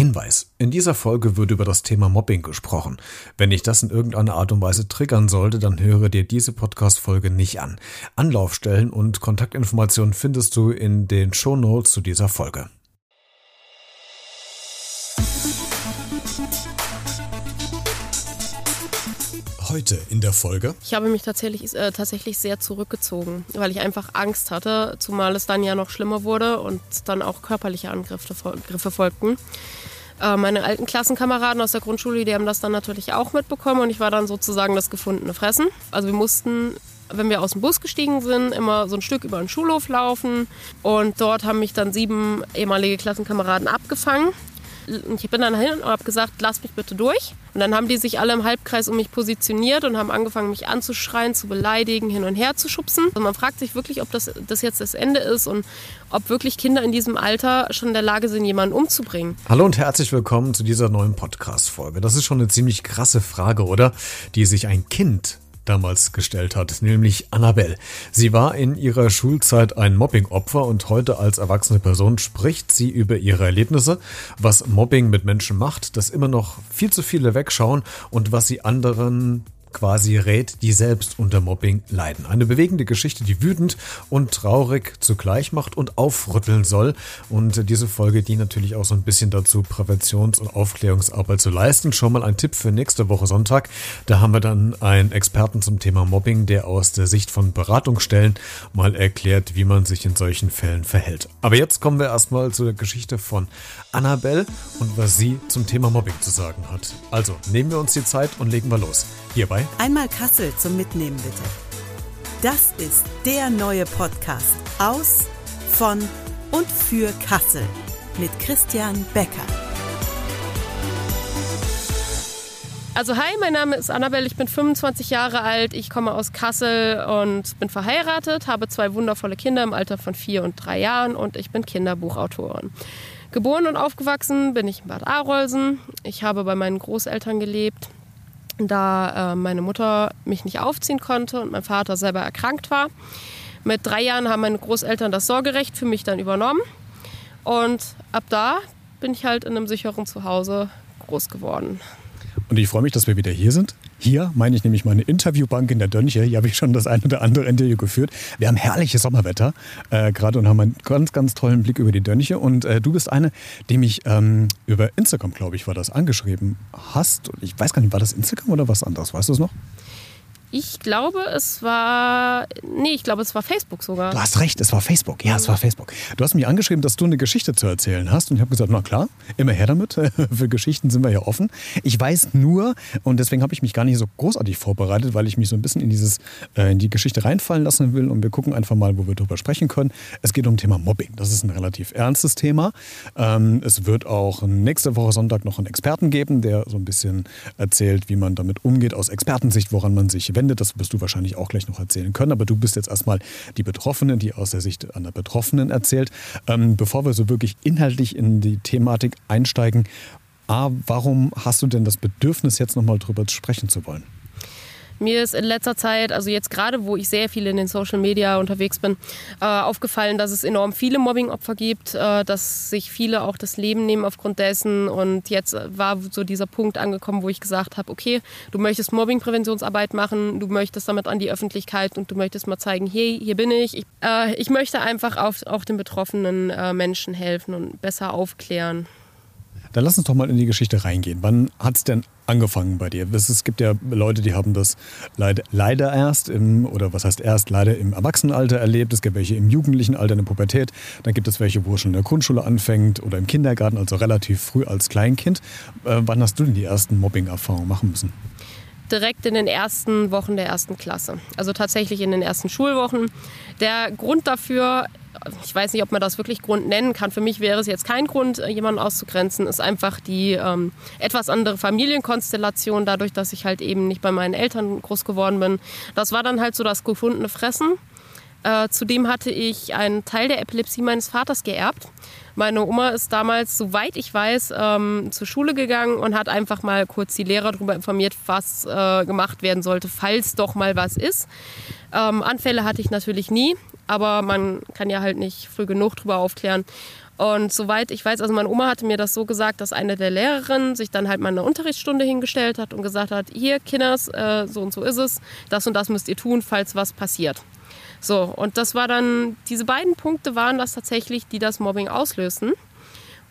Hinweis. In dieser Folge wird über das Thema Mobbing gesprochen. Wenn ich das in irgendeiner Art und Weise triggern sollte, dann höre dir diese Podcast-Folge nicht an. Anlaufstellen und Kontaktinformationen findest du in den Show Notes zu dieser Folge. Heute in der Folge. Ich habe mich tatsächlich, äh, tatsächlich sehr zurückgezogen, weil ich einfach Angst hatte, zumal es dann ja noch schlimmer wurde und dann auch körperliche Angriffe Griffe folgten. Äh, meine alten Klassenkameraden aus der Grundschule, die haben das dann natürlich auch mitbekommen und ich war dann sozusagen das gefundene Fressen. Also wir mussten wenn wir aus dem Bus gestiegen sind, immer so ein Stück über den Schulhof laufen. Und dort haben mich dann sieben ehemalige Klassenkameraden abgefangen ich bin dann hin und habe gesagt, lass mich bitte durch. Und dann haben die sich alle im Halbkreis um mich positioniert und haben angefangen, mich anzuschreien, zu beleidigen, hin und her zu schubsen. Also man fragt sich wirklich, ob das, das jetzt das Ende ist und ob wirklich Kinder in diesem Alter schon in der Lage sind, jemanden umzubringen. Hallo und herzlich willkommen zu dieser neuen Podcast-Folge. Das ist schon eine ziemlich krasse Frage, oder? Die sich ein Kind damals gestellt hat, nämlich Annabelle. Sie war in ihrer Schulzeit ein Mobbing-Opfer und heute als erwachsene Person spricht sie über ihre Erlebnisse, was Mobbing mit Menschen macht, dass immer noch viel zu viele wegschauen und was sie anderen quasi rät, die selbst unter Mobbing leiden. Eine bewegende Geschichte, die wütend und traurig zugleich macht und aufrütteln soll. Und diese Folge dient natürlich auch so ein bisschen dazu, Präventions- und Aufklärungsarbeit zu leisten. Schon mal ein Tipp für nächste Woche Sonntag. Da haben wir dann einen Experten zum Thema Mobbing, der aus der Sicht von Beratungsstellen mal erklärt, wie man sich in solchen Fällen verhält. Aber jetzt kommen wir erstmal zu der Geschichte von Annabelle und was sie zum Thema Mobbing zu sagen hat. Also nehmen wir uns die Zeit und legen wir los. Hierbei einmal Kassel zum Mitnehmen bitte. Das ist der neue Podcast aus, von und für Kassel mit Christian Becker. Also hi, mein Name ist Annabelle, ich bin 25 Jahre alt, ich komme aus Kassel und bin verheiratet, habe zwei wundervolle Kinder im Alter von vier und drei Jahren und ich bin Kinderbuchautorin. Geboren und aufgewachsen bin ich in Bad Arolsen. Ich habe bei meinen Großeltern gelebt, da äh, meine Mutter mich nicht aufziehen konnte und mein Vater selber erkrankt war. Mit drei Jahren haben meine Großeltern das Sorgerecht für mich dann übernommen. Und ab da bin ich halt in einem sicheren Zuhause groß geworden. Und ich freue mich, dass wir wieder hier sind. Hier meine ich nämlich meine Interviewbank in der Dönche. Hier habe ich schon das ein oder andere Interview geführt. Wir haben herrliches Sommerwetter äh, gerade und haben einen ganz, ganz tollen Blick über die Dönche. Und äh, du bist eine, die mich ähm, über Instagram, glaube ich, war das, angeschrieben hast. Ich weiß gar nicht, war das Instagram oder was anderes? Weißt du es noch? Ich glaube, es war. Nee, ich glaube, es war Facebook sogar. Du hast recht, es war Facebook. Ja, es war Facebook. Du hast mich angeschrieben, dass du eine Geschichte zu erzählen hast. Und ich habe gesagt, na klar, immer her damit. Für Geschichten sind wir ja offen. Ich weiß nur, und deswegen habe ich mich gar nicht so großartig vorbereitet, weil ich mich so ein bisschen in, dieses, äh, in die Geschichte reinfallen lassen will. Und wir gucken einfach mal, wo wir drüber sprechen können. Es geht um Thema Mobbing. Das ist ein relativ ernstes Thema. Ähm, es wird auch nächste Woche Sonntag noch einen Experten geben, der so ein bisschen erzählt, wie man damit umgeht aus Expertensicht, woran man sich wendet. Das wirst du wahrscheinlich auch gleich noch erzählen können. Aber du bist jetzt erstmal die Betroffene, die aus der Sicht einer Betroffenen erzählt. Ähm, bevor wir so wirklich inhaltlich in die Thematik einsteigen, A, warum hast du denn das Bedürfnis, jetzt nochmal drüber sprechen zu wollen? Mir ist in letzter Zeit, also jetzt gerade, wo ich sehr viel in den Social Media unterwegs bin, äh, aufgefallen, dass es enorm viele Mobbingopfer gibt, äh, dass sich viele auch das Leben nehmen aufgrund dessen. Und jetzt war so dieser Punkt angekommen, wo ich gesagt habe, okay, du möchtest Mobbingpräventionsarbeit machen, du möchtest damit an die Öffentlichkeit und du möchtest mal zeigen, hey, hier bin ich. Ich, äh, ich möchte einfach auf, auch den betroffenen äh, Menschen helfen und besser aufklären. Dann lass uns doch mal in die Geschichte reingehen. Wann hat es denn angefangen bei dir? Es gibt ja Leute, die haben das leider, erst im, oder was heißt erst, leider im Erwachsenenalter erlebt. Es gibt welche im jugendlichen Alter, in der Pubertät. Dann gibt es welche, wo es schon in der Grundschule anfängt oder im Kindergarten, also relativ früh als Kleinkind. Äh, wann hast du denn die ersten Mobbing-Erfahrungen machen müssen? direkt in den ersten Wochen der ersten Klasse. Also tatsächlich in den ersten Schulwochen. Der Grund dafür, ich weiß nicht, ob man das wirklich Grund nennen kann, für mich wäre es jetzt kein Grund, jemanden auszugrenzen, ist einfach die ähm, etwas andere Familienkonstellation, dadurch, dass ich halt eben nicht bei meinen Eltern groß geworden bin. Das war dann halt so das gefundene Fressen. Äh, zudem hatte ich einen Teil der Epilepsie meines Vaters geerbt. Meine Oma ist damals, soweit ich weiß, ähm, zur Schule gegangen und hat einfach mal kurz die Lehrer darüber informiert, was äh, gemacht werden sollte, falls doch mal was ist. Ähm, Anfälle hatte ich natürlich nie, aber man kann ja halt nicht früh genug darüber aufklären. Und soweit ich weiß, also meine Oma hatte mir das so gesagt, dass eine der Lehrerinnen sich dann halt mal eine Unterrichtsstunde hingestellt hat und gesagt hat, hier Kinders, äh, so und so ist es, das und das müsst ihr tun, falls was passiert. So, und das war dann, diese beiden Punkte waren das tatsächlich, die das Mobbing auslösen.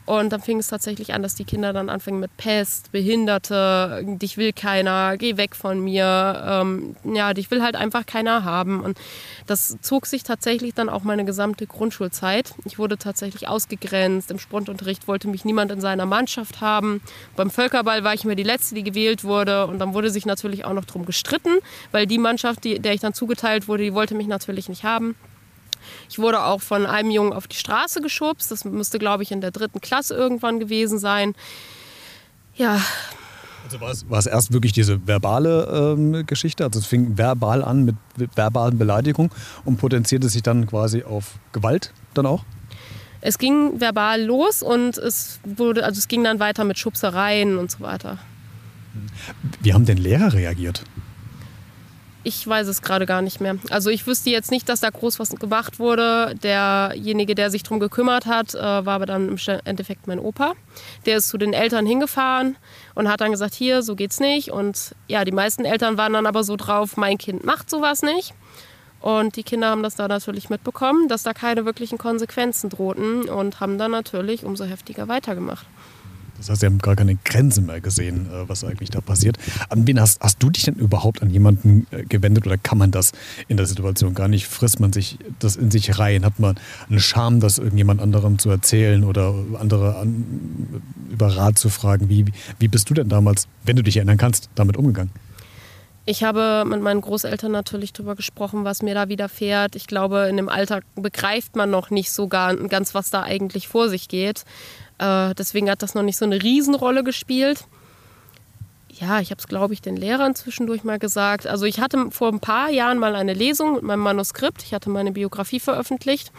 Und dann fing es tatsächlich an, dass die Kinder dann anfingen mit Pest, Behinderte, dich will keiner, geh weg von mir, ähm, ja, dich will halt einfach keiner haben. Und das zog sich tatsächlich dann auch meine gesamte Grundschulzeit. Ich wurde tatsächlich ausgegrenzt, im Sportunterricht wollte mich niemand in seiner Mannschaft haben. Beim Völkerball war ich immer die Letzte, die gewählt wurde. Und dann wurde sich natürlich auch noch drum gestritten, weil die Mannschaft, die, der ich dann zugeteilt wurde, die wollte mich natürlich nicht haben. Ich wurde auch von einem Jungen auf die Straße geschubst. Das müsste, glaube ich, in der dritten Klasse irgendwann gewesen sein. Ja. Also war es, war es erst wirklich diese verbale ähm, Geschichte, also es fing verbal an mit verbalen Beleidigungen und potenzierte sich dann quasi auf Gewalt dann auch? Es ging verbal los und es wurde, also es ging dann weiter mit Schubsereien und so weiter. Wie haben denn Lehrer reagiert? Ich weiß es gerade gar nicht mehr. Also ich wüsste jetzt nicht, dass da groß was gemacht wurde. Derjenige, der sich darum gekümmert hat, äh, war aber dann im Endeffekt mein Opa. Der ist zu den Eltern hingefahren und hat dann gesagt, hier, so geht's nicht. Und ja, die meisten Eltern waren dann aber so drauf, mein Kind macht sowas nicht. Und die Kinder haben das da natürlich mitbekommen, dass da keine wirklichen Konsequenzen drohten und haben dann natürlich umso heftiger weitergemacht. Das heißt, sie haben gar keine Grenze mehr gesehen, äh, was eigentlich da passiert. An wen hast, hast du dich denn überhaupt an jemanden äh, gewendet oder kann man das in der Situation gar nicht? Frisst man sich das in sich rein? Hat man eine Scham, das irgendjemand anderem zu erzählen oder andere an, über Rat zu fragen? Wie, wie bist du denn damals, wenn du dich erinnern kannst, damit umgegangen? Ich habe mit meinen Großeltern natürlich darüber gesprochen, was mir da widerfährt. Ich glaube, in dem Alltag begreift man noch nicht so ganz, was da eigentlich vor sich geht. Äh, deswegen hat das noch nicht so eine Riesenrolle gespielt. Ja, ich habe es, glaube ich, den Lehrern zwischendurch mal gesagt. Also ich hatte vor ein paar Jahren mal eine Lesung mit meinem Manuskript. Ich hatte meine Biografie veröffentlicht.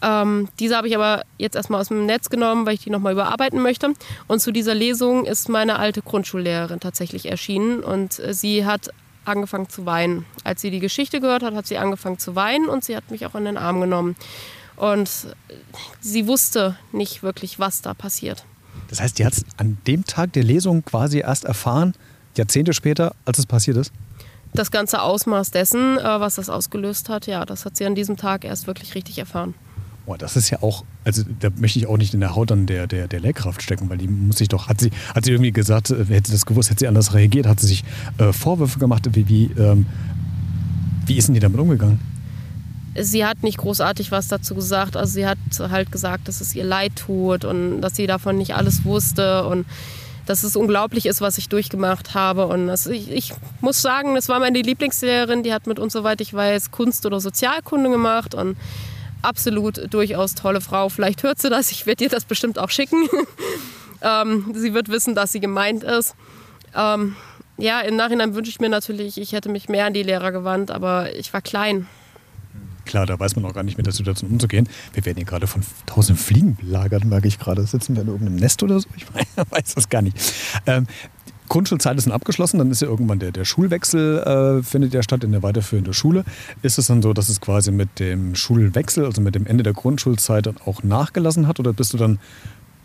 Ähm, diese habe ich aber jetzt erstmal aus dem Netz genommen, weil ich die nochmal überarbeiten möchte. Und zu dieser Lesung ist meine alte Grundschullehrerin tatsächlich erschienen und äh, sie hat angefangen zu weinen. Als sie die Geschichte gehört hat, hat sie angefangen zu weinen und sie hat mich auch in den Arm genommen. Und sie wusste nicht wirklich, was da passiert. Das heißt, die hat es an dem Tag der Lesung quasi erst erfahren, Jahrzehnte später, als es passiert ist? Das ganze Ausmaß dessen, äh, was das ausgelöst hat, ja, das hat sie an diesem Tag erst wirklich richtig erfahren. Boah, das ist ja auch, also da möchte ich auch nicht in der Haut dann der, der, der Lehrkraft stecken, weil die muss sich doch, hat sie, hat sie irgendwie gesagt, äh, hätte sie das gewusst, hätte sie anders reagiert, hat sie sich äh, Vorwürfe gemacht, wie, wie, ähm, wie ist denn die damit umgegangen? Sie hat nicht großartig was dazu gesagt. Also sie hat halt gesagt, dass es ihr leid tut und dass sie davon nicht alles wusste und dass es unglaublich ist, was ich durchgemacht habe. Und das, ich, ich, muss sagen, das war meine Lieblingslehrerin, die hat mit uns, soweit ich weiß, Kunst oder Sozialkunde gemacht und absolut durchaus tolle Frau. Vielleicht hört sie das, ich werde ihr das bestimmt auch schicken. ähm, sie wird wissen, dass sie gemeint ist. Ähm, ja, im Nachhinein wünsche ich mir natürlich, ich hätte mich mehr an die Lehrer gewandt, aber ich war klein. Klar, da weiß man auch gar nicht mit der Situation umzugehen. Wir werden hier gerade von tausend Fliegen belagert, merke ich gerade. Sitzen wir in irgendeinem Nest oder so? Ich weiß das gar nicht. Ähm, Grundschulzeit ist dann abgeschlossen, dann ist ja irgendwann der, der Schulwechsel, äh, findet ja statt in der weiterführenden Schule. Ist es dann so, dass es quasi mit dem Schulwechsel, also mit dem Ende der Grundschulzeit dann auch nachgelassen hat? Oder bist du dann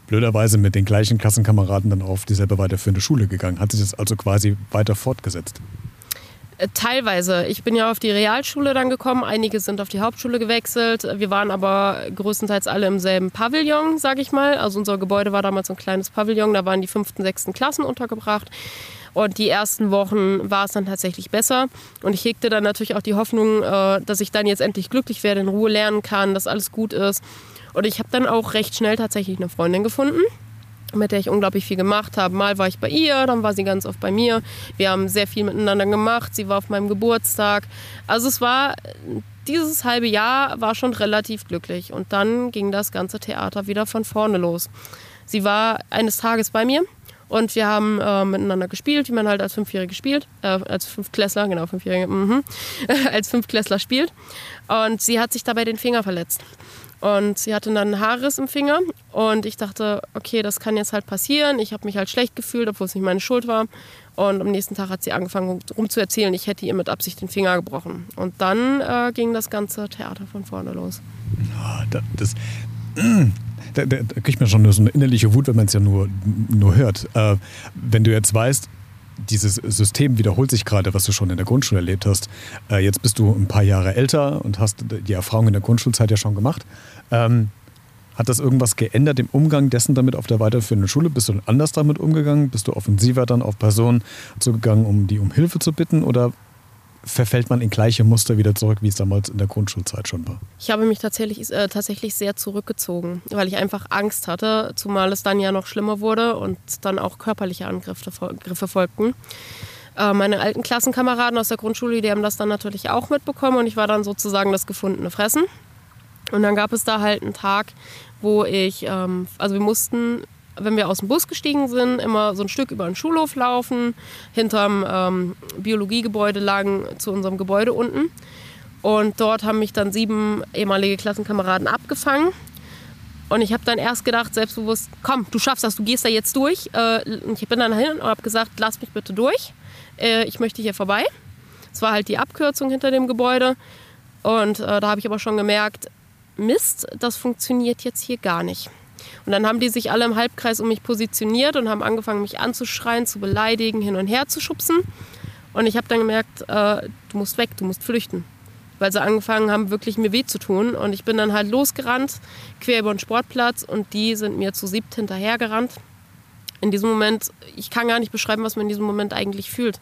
blöderweise mit den gleichen Klassenkameraden dann auf dieselbe weiterführende Schule gegangen? Hat sich das also quasi weiter fortgesetzt? Äh, teilweise. Ich bin ja auf die Realschule dann gekommen, einige sind auf die Hauptschule gewechselt. Wir waren aber größtenteils alle im selben Pavillon, sage ich mal. Also unser Gebäude war damals ein kleines Pavillon, da waren die fünften, sechsten Klassen untergebracht. Und die ersten Wochen war es dann tatsächlich besser. Und ich hegte dann natürlich auch die Hoffnung, äh, dass ich dann jetzt endlich glücklich werde, in Ruhe lernen kann, dass alles gut ist. Und ich habe dann auch recht schnell tatsächlich eine Freundin gefunden mit der ich unglaublich viel gemacht habe. Mal war ich bei ihr, dann war sie ganz oft bei mir. Wir haben sehr viel miteinander gemacht. Sie war auf meinem Geburtstag. Also es war dieses halbe Jahr war schon relativ glücklich und dann ging das ganze Theater wieder von vorne los. Sie war eines Tages bei mir und wir haben äh, miteinander gespielt, wie man halt als Fünfjährige spielt, äh, als Fünftklässler, genau, Fünfjährige, mhm, als Fünftklässler spielt. Und sie hat sich dabei den Finger verletzt. Und sie hatte dann einen Haarriss im Finger und ich dachte, okay, das kann jetzt halt passieren. Ich habe mich halt schlecht gefühlt, obwohl es nicht meine Schuld war. Und am nächsten Tag hat sie angefangen, rum zu erzählen, ich hätte ihr mit Absicht den Finger gebrochen. Und dann äh, ging das ganze Theater von vorne los. Das, Da, da, da kriegt man schon so eine innerliche Wut, wenn man es ja nur, nur hört. Äh, wenn du jetzt weißt, dieses System wiederholt sich gerade, was du schon in der Grundschule erlebt hast. Äh, jetzt bist du ein paar Jahre älter und hast die Erfahrung in der Grundschulzeit ja schon gemacht. Ähm, hat das irgendwas geändert im Umgang dessen damit auf der weiterführenden Schule? Bist du anders damit umgegangen? Bist du offensiver dann auf Personen zugegangen, um die um Hilfe zu bitten? Oder verfällt man in gleiche Muster wieder zurück, wie es damals in der Grundschulzeit schon war? Ich habe mich tatsächlich, äh, tatsächlich sehr zurückgezogen, weil ich einfach Angst hatte, zumal es dann ja noch schlimmer wurde und dann auch körperliche Angriffe Griffe folgten. Äh, meine alten Klassenkameraden aus der Grundschule, die haben das dann natürlich auch mitbekommen und ich war dann sozusagen das gefundene Fressen. Und dann gab es da halt einen Tag, wo ich, ähm, also wir mussten, wenn wir aus dem Bus gestiegen sind, immer so ein Stück über den Schulhof laufen, hinterm ähm, Biologiegebäude lagen zu unserem Gebäude unten. Und dort haben mich dann sieben ehemalige Klassenkameraden abgefangen. Und ich habe dann erst gedacht, selbstbewusst, komm, du schaffst das, du gehst da jetzt durch. Äh, ich bin dann hin und habe gesagt, lass mich bitte durch. Äh, ich möchte hier vorbei. Es war halt die Abkürzung hinter dem Gebäude. Und äh, da habe ich aber schon gemerkt, Mist, das funktioniert jetzt hier gar nicht. Und dann haben die sich alle im Halbkreis um mich positioniert und haben angefangen, mich anzuschreien, zu beleidigen, hin und her zu schubsen. Und ich habe dann gemerkt, äh, du musst weg, du musst flüchten. Weil sie angefangen haben, wirklich mir weh zu tun. Und ich bin dann halt losgerannt, quer über den Sportplatz und die sind mir zu siebt hinterhergerannt. In diesem Moment, ich kann gar nicht beschreiben, was man in diesem Moment eigentlich fühlt.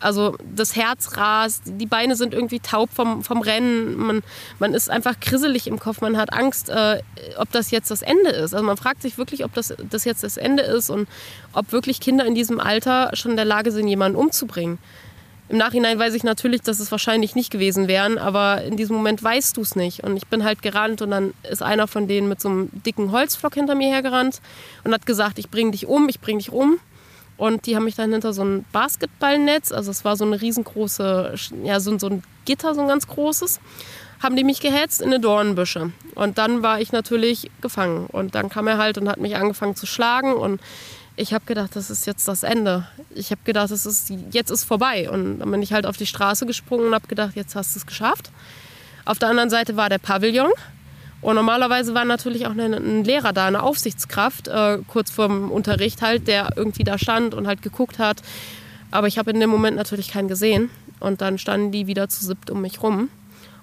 Also das Herz rast, die Beine sind irgendwie taub vom, vom Rennen, man, man ist einfach krisselig im Kopf, man hat Angst, äh, ob das jetzt das Ende ist. Also man fragt sich wirklich, ob das, das jetzt das Ende ist und ob wirklich Kinder in diesem Alter schon in der Lage sind, jemanden umzubringen. Im Nachhinein weiß ich natürlich, dass es wahrscheinlich nicht gewesen wären, aber in diesem Moment weißt du es nicht. Und ich bin halt gerannt und dann ist einer von denen mit so einem dicken Holzflock hinter mir hergerannt und hat gesagt, ich bring dich um, ich bring dich um. Und die haben mich dann hinter so ein Basketballnetz, also es war so eine riesengroße, ja, so, so ein Gitter, so ein ganz großes, haben die mich gehetzt in eine Dornenbüsche. Und dann war ich natürlich gefangen. Und dann kam er halt und hat mich angefangen zu schlagen. Und ich habe gedacht, das ist jetzt das Ende. Ich habe gedacht, das ist, jetzt ist vorbei. Und dann bin ich halt auf die Straße gesprungen und habe gedacht, jetzt hast du es geschafft. Auf der anderen Seite war der Pavillon. Und normalerweise war natürlich auch ein Lehrer da, eine Aufsichtskraft, äh, kurz vorm Unterricht halt, der irgendwie da stand und halt geguckt hat. Aber ich habe in dem Moment natürlich keinen gesehen. Und dann standen die wieder zu siebt um mich rum.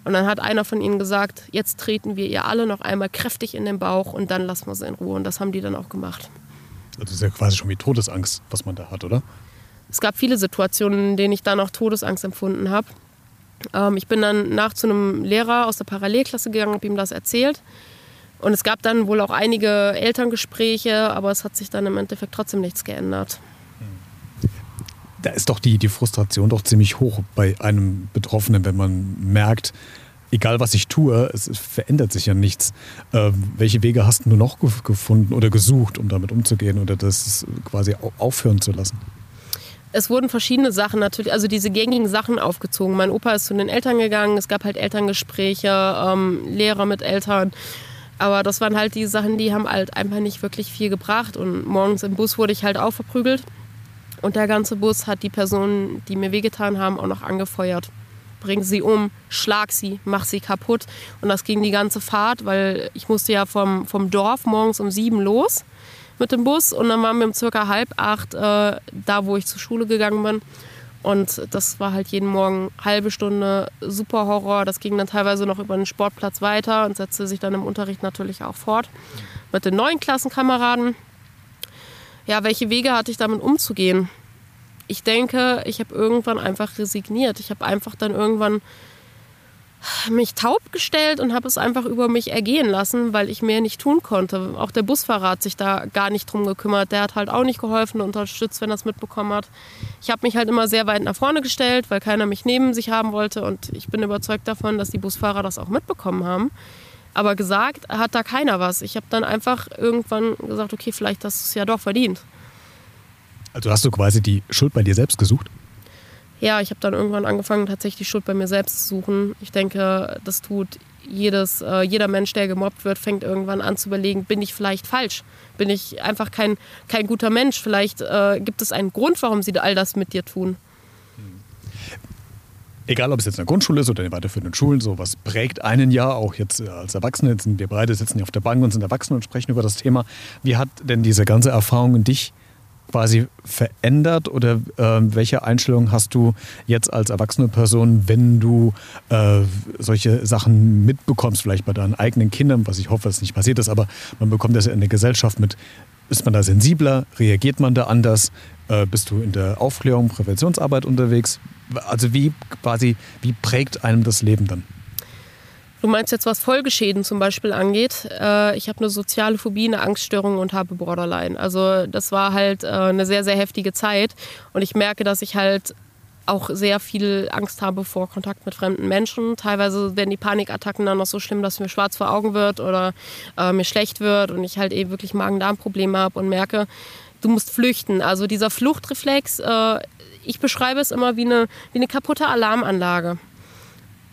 Und dann hat einer von ihnen gesagt, jetzt treten wir ihr alle noch einmal kräftig in den Bauch und dann lassen wir sie in Ruhe. Und das haben die dann auch gemacht. Das ist ja quasi schon wie Todesangst, was man da hat, oder? Es gab viele Situationen, in denen ich dann auch Todesangst empfunden habe. Ähm, ich bin dann nach zu einem Lehrer aus der Parallelklasse gegangen, habe ihm das erzählt. Und es gab dann wohl auch einige Elterngespräche, aber es hat sich dann im Endeffekt trotzdem nichts geändert. Da ist doch die, die Frustration doch ziemlich hoch bei einem Betroffenen, wenn man merkt, egal was ich tue, es verändert sich ja nichts. Äh, welche Wege hast du noch gefunden oder gesucht, um damit umzugehen oder das quasi aufhören zu lassen? Es wurden verschiedene Sachen natürlich, also diese gängigen Sachen aufgezogen. Mein Opa ist zu den Eltern gegangen, es gab halt Elterngespräche, ähm, Lehrer mit Eltern. Aber das waren halt die Sachen, die haben halt einfach nicht wirklich viel gebracht. Und morgens im Bus wurde ich halt auch verprügelt. Und der ganze Bus hat die Personen, die mir wehgetan haben, auch noch angefeuert. Bring sie um, schlag sie, mach sie kaputt. Und das ging die ganze Fahrt, weil ich musste ja vom, vom Dorf morgens um sieben los mit dem Bus und dann waren wir um circa halb acht äh, da, wo ich zur Schule gegangen bin. Und das war halt jeden Morgen halbe Stunde super Horror. Das ging dann teilweise noch über den Sportplatz weiter und setzte sich dann im Unterricht natürlich auch fort mit den neuen Klassenkameraden. Ja, welche Wege hatte ich damit umzugehen? Ich denke, ich habe irgendwann einfach resigniert. Ich habe einfach dann irgendwann mich taub gestellt und habe es einfach über mich ergehen lassen, weil ich mehr nicht tun konnte. Auch der Busfahrer hat sich da gar nicht drum gekümmert. Der hat halt auch nicht geholfen und unterstützt, wenn er es mitbekommen hat. Ich habe mich halt immer sehr weit nach vorne gestellt, weil keiner mich neben sich haben wollte. Und ich bin überzeugt davon, dass die Busfahrer das auch mitbekommen haben. Aber gesagt hat da keiner was. Ich habe dann einfach irgendwann gesagt, okay, vielleicht hast du es ja doch verdient. Also hast du quasi die Schuld bei dir selbst gesucht? Ja, ich habe dann irgendwann angefangen, tatsächlich die Schuld bei mir selbst zu suchen. Ich denke, das tut jedes, äh, jeder Mensch, der gemobbt wird, fängt irgendwann an zu überlegen, bin ich vielleicht falsch? Bin ich einfach kein, kein guter Mensch? Vielleicht äh, gibt es einen Grund, warum sie all das mit dir tun. egal ob es jetzt in der Grundschule ist oder in den weiterführenden Schulen, so was prägt einen ja, auch jetzt äh, als Erwachsene, jetzt sind wir beide sitzen hier auf der Bank und sind Erwachsene und sprechen über das Thema. Wie hat denn diese ganze Erfahrung in dich quasi verändert oder äh, welche Einstellung hast du jetzt als erwachsene Person, wenn du äh, solche Sachen mitbekommst, vielleicht bei deinen eigenen Kindern, was ich hoffe, dass nicht passiert ist, aber man bekommt das ja in der Gesellschaft mit. Ist man da sensibler? Reagiert man da anders? Äh, bist du in der Aufklärung, Präventionsarbeit unterwegs? Also wie quasi, wie prägt einem das Leben dann? Du meinst jetzt, was Folgeschäden zum Beispiel angeht. Äh, ich habe eine soziale Phobie, eine Angststörung und habe Borderline. Also das war halt äh, eine sehr, sehr heftige Zeit. Und ich merke, dass ich halt auch sehr viel Angst habe vor Kontakt mit fremden Menschen. Teilweise werden die Panikattacken dann noch so schlimm, dass mir schwarz vor Augen wird oder äh, mir schlecht wird und ich halt eben wirklich Magen-Darm-Probleme habe und merke, du musst flüchten. Also dieser Fluchtreflex, äh, ich beschreibe es immer wie eine, wie eine kaputte Alarmanlage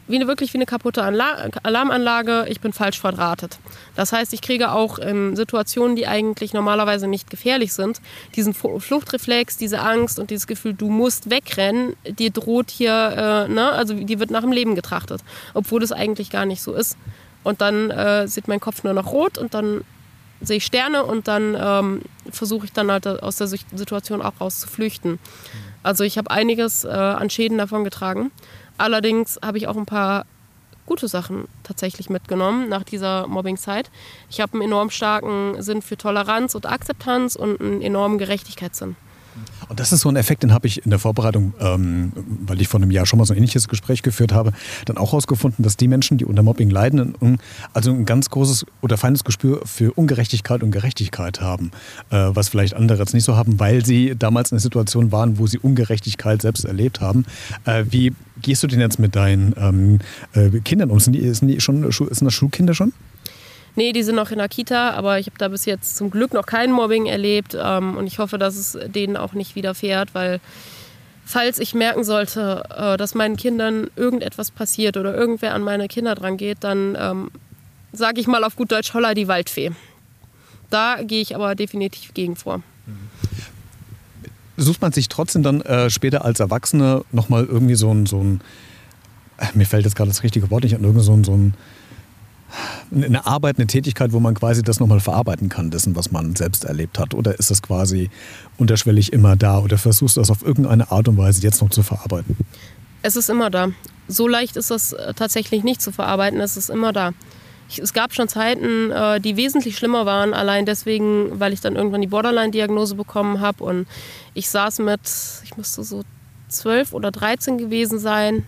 wie eine, wirklich wie eine kaputte Alarmanlage, ich bin falsch verdrahtet. Das heißt, ich kriege auch in Situationen, die eigentlich normalerweise nicht gefährlich sind, diesen Fluchtreflex, diese Angst und dieses Gefühl, du musst wegrennen, dir droht hier, äh, ne, also die wird nach dem Leben getrachtet, obwohl das eigentlich gar nicht so ist. Und dann äh, sieht mein Kopf nur noch rot und dann sehe ich Sterne und dann ähm, versuche ich dann halt aus der Situation auch raus zu flüchten. Also ich habe einiges äh, an Schäden davon getragen. Allerdings habe ich auch ein paar gute Sachen tatsächlich mitgenommen nach dieser Mobbing-Zeit. Ich habe einen enorm starken Sinn für Toleranz und Akzeptanz und einen enormen Gerechtigkeitssinn. Und das ist so ein Effekt, den habe ich in der Vorbereitung, ähm, weil ich vor einem Jahr schon mal so ein ähnliches Gespräch geführt habe, dann auch herausgefunden, dass die Menschen, die unter Mobbing leiden, also ein ganz großes oder feines Gespür für Ungerechtigkeit und Gerechtigkeit haben, äh, was vielleicht andere jetzt nicht so haben, weil sie damals in einer Situation waren, wo sie Ungerechtigkeit selbst erlebt haben. Äh, wie gehst du denn jetzt mit deinen ähm, äh, Kindern um? Sind die, sind die schon, sind das Schulkinder schon? Nee, die sind noch in der Kita, aber ich habe da bis jetzt zum Glück noch kein Mobbing erlebt ähm, und ich hoffe, dass es denen auch nicht widerfährt, weil falls ich merken sollte, äh, dass meinen Kindern irgendetwas passiert oder irgendwer an meine Kinder dran geht, dann ähm, sage ich mal auf gut Deutsch, holla die Waldfee. Da gehe ich aber definitiv gegen vor. Sucht man sich trotzdem dann äh, später als Erwachsene nochmal irgendwie so ein, so ein, äh, mir fällt jetzt gerade das richtige Wort nicht an, irgendwie so ein, so ein eine Arbeit, eine Tätigkeit, wo man quasi das nochmal verarbeiten kann, dessen, was man selbst erlebt hat? Oder ist das quasi unterschwellig immer da? Oder versuchst du das auf irgendeine Art und Weise jetzt noch zu verarbeiten? Es ist immer da. So leicht ist das äh, tatsächlich nicht zu verarbeiten. Es ist immer da. es gab schon Zeiten, äh, die wesentlich schlimmer waren, allein deswegen, weil ich dann irgendwann die Borderline-Diagnose bekommen habe. Und ich saß mit, ich müsste so zwölf oder dreizehn gewesen sein,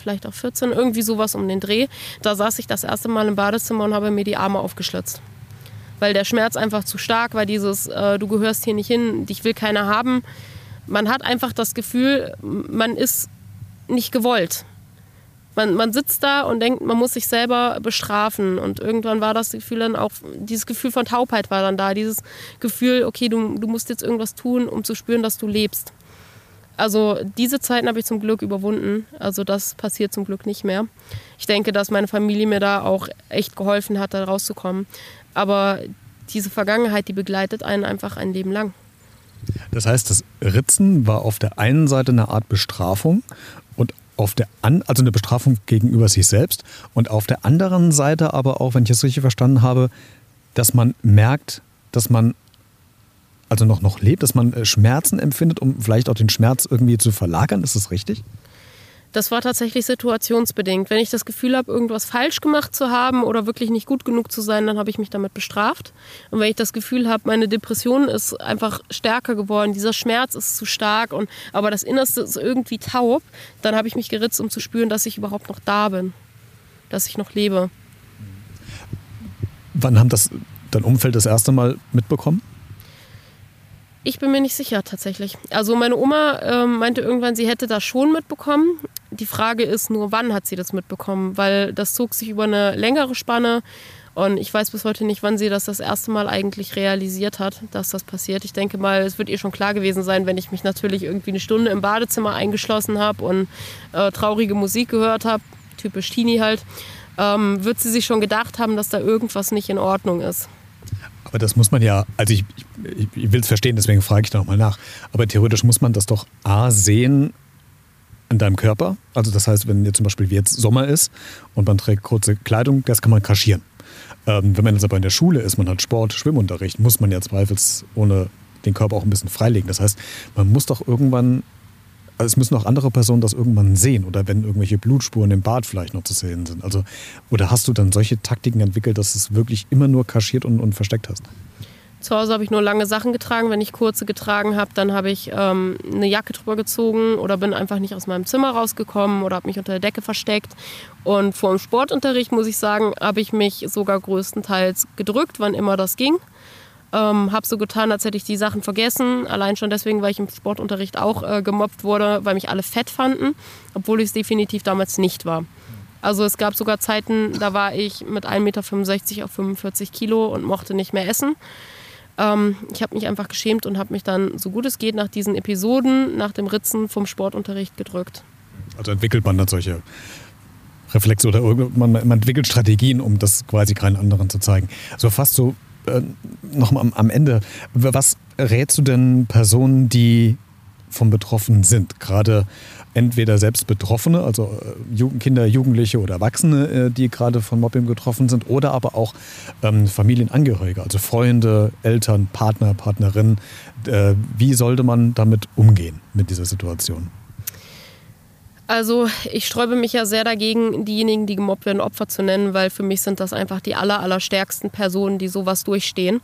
vielleicht auch 14, irgendwie sowas um den Dreh. Da saß ich das erste Mal im Badezimmer und habe mir die Arme aufgeschlitzt. Weil der Schmerz einfach zu stark war, dieses, äh, du gehörst hier nicht hin, dich will keiner haben. Man hat einfach das Gefühl, man ist nicht gewollt. Man, man sitzt da und denkt, man muss sich selber bestrafen. Und irgendwann war das Gefühl dann auch, dieses Gefühl von Taubheit war dann da. Dieses Gefühl, okay, du, du musst jetzt irgendwas tun, um zu spüren, dass du lebst. Also diese Zeiten habe ich zum Glück überwunden. Also das passiert zum Glück nicht mehr. Ich denke, dass meine Familie mir da auch echt geholfen hat, da rauszukommen. Aber diese Vergangenheit, die begleitet einen einfach ein Leben lang. Das heißt, das Ritzen war auf der einen Seite eine Art Bestrafung und auf der an, also eine Bestrafung gegenüber sich selbst und auf der anderen Seite aber auch, wenn ich es richtig verstanden habe, dass man merkt, dass man also noch, noch lebt, dass man äh, Schmerzen empfindet, um vielleicht auch den Schmerz irgendwie zu verlagern. Ist das richtig? Das war tatsächlich situationsbedingt. Wenn ich das Gefühl habe, irgendwas falsch gemacht zu haben oder wirklich nicht gut genug zu sein, dann habe ich mich damit bestraft. Und wenn ich das Gefühl habe, meine Depression ist einfach stärker geworden, dieser Schmerz ist zu stark, und, aber das Innerste ist irgendwie taub, dann habe ich mich geritzt, um zu spüren, dass ich überhaupt noch da bin, dass ich noch lebe. Wann haben das dein Umfeld das erste Mal mitbekommen? Ich bin mir nicht sicher tatsächlich. Also meine Oma äh, meinte irgendwann, sie hätte das schon mitbekommen. Die Frage ist nur, wann hat sie das mitbekommen? Weil das zog sich über eine längere Spanne. Und ich weiß bis heute nicht, wann sie das das erste Mal eigentlich realisiert hat, dass das passiert. Ich denke mal, es wird ihr schon klar gewesen sein, wenn ich mich natürlich irgendwie eine Stunde im Badezimmer eingeschlossen habe und äh, traurige Musik gehört habe, typisch Teenie halt, ähm, wird sie sich schon gedacht haben, dass da irgendwas nicht in Ordnung ist. Aber das muss man ja, also ich, ich, ich will es verstehen, deswegen frage ich da nochmal nach. Aber theoretisch muss man das doch A sehen an deinem Körper. Also das heißt, wenn jetzt zum Beispiel wie jetzt Sommer ist und man trägt kurze Kleidung, das kann man kaschieren. Ähm, wenn man jetzt aber in der Schule ist, man hat Sport, Schwimmunterricht, muss man ja zweifelsohne den Körper auch ein bisschen freilegen. Das heißt, man muss doch irgendwann, also es müssen auch andere Personen das irgendwann sehen oder wenn irgendwelche Blutspuren im Bad vielleicht noch zu sehen sind. Also, oder hast du dann solche Taktiken entwickelt, dass es wirklich immer nur kaschiert und, und versteckt hast? Zu Hause habe ich nur lange Sachen getragen. Wenn ich kurze getragen habe, dann habe ich ähm, eine Jacke drüber gezogen oder bin einfach nicht aus meinem Zimmer rausgekommen oder habe mich unter der Decke versteckt. Und vor dem Sportunterricht, muss ich sagen, habe ich mich sogar größtenteils gedrückt, wann immer das ging. Ähm, habe so getan, als hätte ich die Sachen vergessen. Allein schon deswegen, weil ich im Sportunterricht auch äh, gemobbt wurde, weil mich alle fett fanden, obwohl ich es definitiv damals nicht war. Also es gab sogar Zeiten, da war ich mit 1,65 Meter auf 45 Kilo und mochte nicht mehr essen. Ähm, ich habe mich einfach geschämt und habe mich dann, so gut es geht, nach diesen Episoden, nach dem Ritzen vom Sportunterricht gedrückt. Also entwickelt man dann solche Reflexe oder man, man entwickelt Strategien, um das quasi keinen anderen zu zeigen. So fast so äh, noch am, Ende. Was rätst du denn Personen, die vom Betroffenen sind? Gerade entweder selbst Betroffene, also äh, Kinder, Jugendliche oder Erwachsene, äh, die gerade von Mobbing getroffen sind, oder aber auch ähm, Familienangehörige, also Freunde, Eltern, Partner, Partnerinnen. Wie sollte man damit umgehen mit dieser Situation? Also ich sträube mich ja sehr dagegen, diejenigen, die gemobbt werden, Opfer zu nennen, weil für mich sind das einfach die aller, aller stärksten Personen, die sowas durchstehen.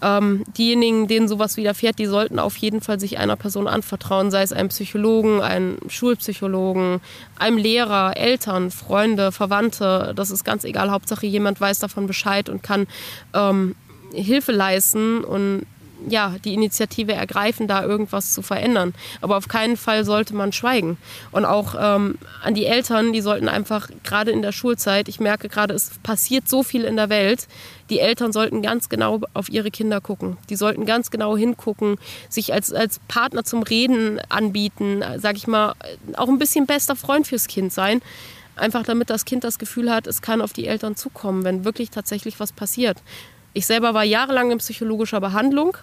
Ähm, diejenigen, denen sowas widerfährt, die sollten auf jeden Fall sich einer Person anvertrauen, sei es einem Psychologen, einem Schulpsychologen, einem Lehrer, Eltern, Freunde, Verwandte. Das ist ganz egal. Hauptsache jemand weiß davon Bescheid und kann ähm, Hilfe leisten und ja, die Initiative ergreifen, da irgendwas zu verändern. Aber auf keinen Fall sollte man schweigen. Und auch ähm, an die Eltern, die sollten einfach gerade in der Schulzeit, ich merke gerade, es passiert so viel in der Welt, die Eltern sollten ganz genau auf ihre Kinder gucken. Die sollten ganz genau hingucken, sich als, als Partner zum Reden anbieten, sag ich mal, auch ein bisschen bester Freund fürs Kind sein. Einfach damit das Kind das Gefühl hat, es kann auf die Eltern zukommen, wenn wirklich tatsächlich was passiert. Ich selber war jahrelang in psychologischer Behandlung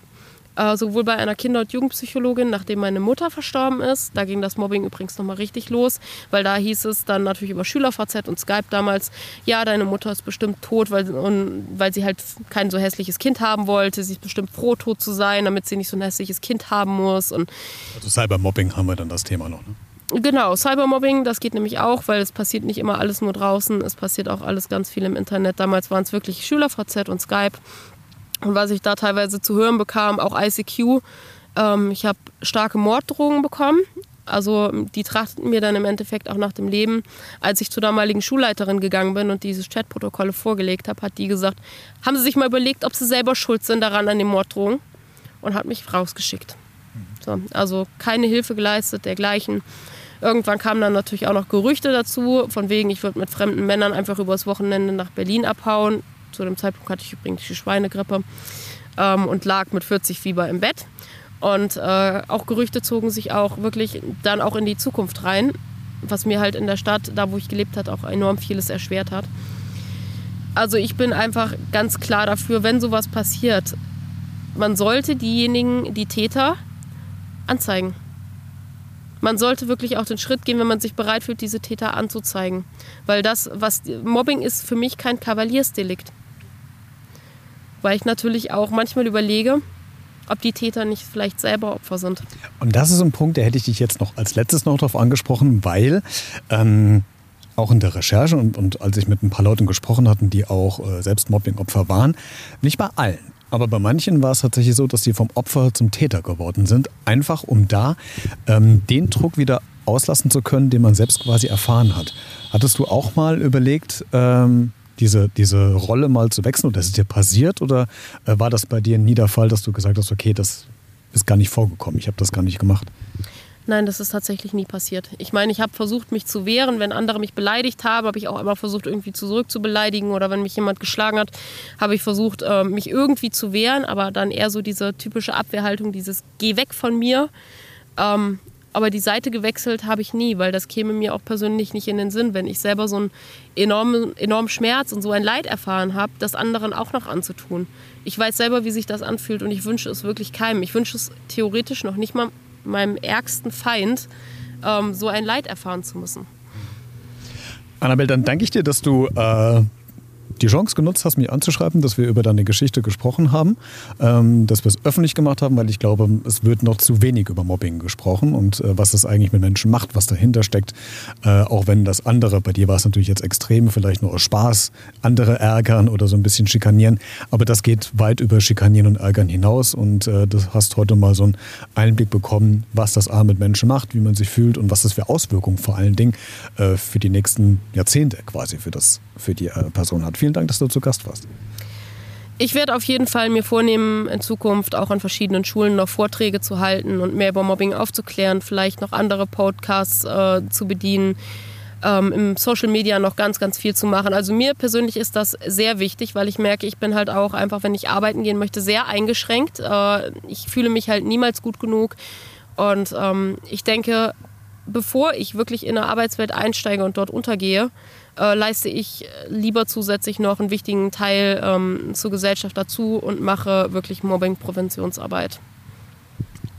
äh, sowohl bei einer Kinder- und Jugendpsychologin, nachdem meine Mutter verstorben ist. Da ging das Mobbing übrigens nochmal richtig los, weil da hieß es dann natürlich über SchülerVZ und Skype damals, ja, deine Mutter ist bestimmt tot, weil, und, weil sie halt kein so hässliches Kind haben wollte. Sie ist bestimmt froh, tot zu sein, damit sie nicht so ein hässliches Kind haben muss. Und also Cybermobbing haben wir dann das Thema noch, ne? Genau, Cybermobbing, das geht nämlich auch, weil es passiert nicht immer alles nur draußen, es passiert auch alles ganz viel im Internet. Damals waren es wirklich SchülerVZ und Skype. Und was ich da teilweise zu hören bekam, auch ICQ, ähm, ich habe starke Morddrohungen bekommen. Also die trachteten mir dann im Endeffekt auch nach dem Leben. Als ich zur damaligen Schulleiterin gegangen bin und diese Chatprotokolle vorgelegt habe, hat die gesagt, haben Sie sich mal überlegt, ob Sie selber schuld sind daran an den Morddrohungen? Und hat mich rausgeschickt. So, also keine Hilfe geleistet, dergleichen. Irgendwann kamen dann natürlich auch noch Gerüchte dazu, von wegen, ich würde mit fremden Männern einfach übers Wochenende nach Berlin abhauen. Zu dem Zeitpunkt hatte ich übrigens die Schweinegrippe ähm, und lag mit 40 Fieber im Bett. Und äh, auch Gerüchte zogen sich auch wirklich dann auch in die Zukunft rein, was mir halt in der Stadt, da wo ich gelebt habe, auch enorm vieles erschwert hat. Also ich bin einfach ganz klar dafür, wenn sowas passiert, man sollte diejenigen, die Täter, anzeigen. Man sollte wirklich auch den Schritt gehen, wenn man sich bereit fühlt, diese Täter anzuzeigen. Weil das, was Mobbing ist, für mich kein Kavaliersdelikt weil ich natürlich auch manchmal überlege, ob die Täter nicht vielleicht selber Opfer sind. Und das ist ein Punkt, der hätte ich dich jetzt noch als letztes noch darauf angesprochen, weil ähm, auch in der Recherche und, und, als ich mit ein paar Leuten gesprochen hatte, die auch äh, selbst Mobbing-Opfer waren, nicht bei allen. Aber bei manchen war es tatsächlich so, dass sie vom Opfer zum Täter geworden sind, einfach um da ähm, den Druck wieder auslassen zu können, den man selbst quasi erfahren hat. Hattest du auch mal überlegt, ähm, diese, diese Rolle mal zu wechseln? Oder ist es dir passiert oder äh, war das bei dir nie der Fall, dass du gesagt hast, okay, das ist gar nicht vorgekommen, ich habe das gar nicht gemacht? Nein, das ist tatsächlich nie passiert. Ich meine, ich habe versucht, mich zu wehren. Wenn andere mich beleidigt haben, habe ich auch immer versucht, irgendwie zurück zu beleidigen. Oder wenn mich jemand geschlagen hat, habe ich versucht, äh, mich irgendwie zu wehren. Aber dann eher so diese typische Abwehrhaltung, dieses Geh weg von mir. Ähm, aber die Seite gewechselt habe ich nie, weil das käme mir auch persönlich nicht in den Sinn, wenn ich selber so einen enormen, enormen Schmerz und so ein Leid erfahren habe, das anderen auch noch anzutun. Ich weiß selber, wie sich das anfühlt und ich wünsche es wirklich keinem. Ich wünsche es theoretisch noch nicht mal meinem ärgsten Feind, ähm, so ein Leid erfahren zu müssen. Annabelle, dann danke ich dir, dass du äh, die Chance genutzt hast, mich anzuschreiben, dass wir über deine Geschichte gesprochen haben, ähm, dass wir es öffentlich gemacht haben, weil ich glaube, es wird noch zu wenig über Mobbing gesprochen und äh, was das eigentlich mit Menschen macht, was dahinter steckt. Äh, auch wenn das andere, bei dir war es natürlich jetzt extrem, vielleicht nur aus Spaß, andere ärgern oder so ein bisschen schikanieren, aber das geht weit über Schikanieren und Ärgern hinaus und äh, du hast heute mal so einen Einblick bekommen, was das A mit Menschen macht, wie man sich fühlt und was das für Auswirkungen vor allen Dingen äh, für die nächsten Jahrzehnte quasi für, das, für die äh, Person hat. Vielen Dank, dass du zu Gast warst. Ich werde auf jeden Fall mir vornehmen, in Zukunft auch an verschiedenen Schulen noch Vorträge zu halten und mehr über Mobbing aufzuklären, vielleicht noch andere Podcasts äh, zu bedienen, ähm, im Social Media noch ganz, ganz viel zu machen. Also mir persönlich ist das sehr wichtig, weil ich merke, ich bin halt auch einfach, wenn ich arbeiten gehen möchte, sehr eingeschränkt. Äh, ich fühle mich halt niemals gut genug und ähm, ich denke, bevor ich wirklich in eine Arbeitswelt einsteige und dort untergehe, äh, leiste ich lieber zusätzlich noch einen wichtigen Teil ähm, zur Gesellschaft dazu und mache wirklich Mobbing-Präventionsarbeit.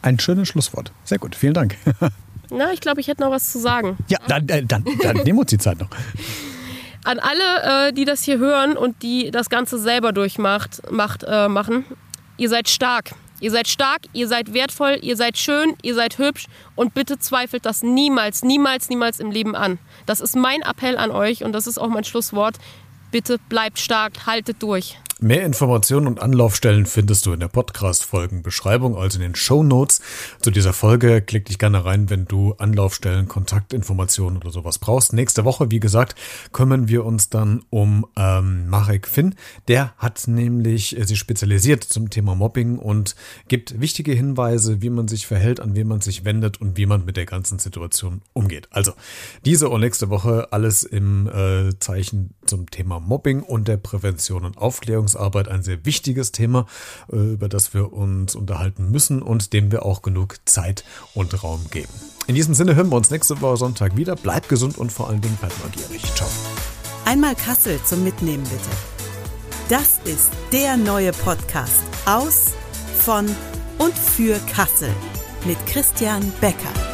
Ein schönes Schlusswort. Sehr gut, vielen Dank. Na, ich glaube, ich hätte noch was zu sagen. Ja, dann, äh, dann, dann nehmen wir uns die Zeit noch. An alle, äh, die das hier hören und die das Ganze selber durchmacht, macht, äh, machen, ihr seid stark. Ihr seid stark, ihr seid wertvoll, ihr seid schön, ihr seid hübsch und bitte zweifelt das niemals, niemals, niemals im Leben an. Das ist mein Appell an euch und das ist auch mein Schlusswort. Bitte bleibt stark, haltet durch. Mehr Informationen und Anlaufstellen findest du in der Podcast-Folgenbeschreibung, also in den Show zu dieser Folge. Klick dich gerne rein, wenn du Anlaufstellen, Kontaktinformationen oder sowas brauchst. Nächste Woche, wie gesagt, kümmern wir uns dann um ähm, Marek Finn. Der hat nämlich äh, sich spezialisiert zum Thema Mobbing und gibt wichtige Hinweise, wie man sich verhält, an wen man sich wendet und wie man mit der ganzen Situation umgeht. Also diese und nächste Woche alles im äh, Zeichen zum Thema Mobbing und der Prävention und Aufklärung Aufklärungsarbeit ein sehr wichtiges Thema, äh, über das wir uns unterhalten müssen und dem wir auch genug Zeit und Raum geben. In diesem Sinne hören wir uns nächste Woche Sonntag wieder. Bleibt gesund und vor allen Dingen bleibt neugierig. Ciao. Einmal Kassel zum Mitnehmen bitte. Das ist der neue Podcast aus, von und für Kassel mit Christian Becker.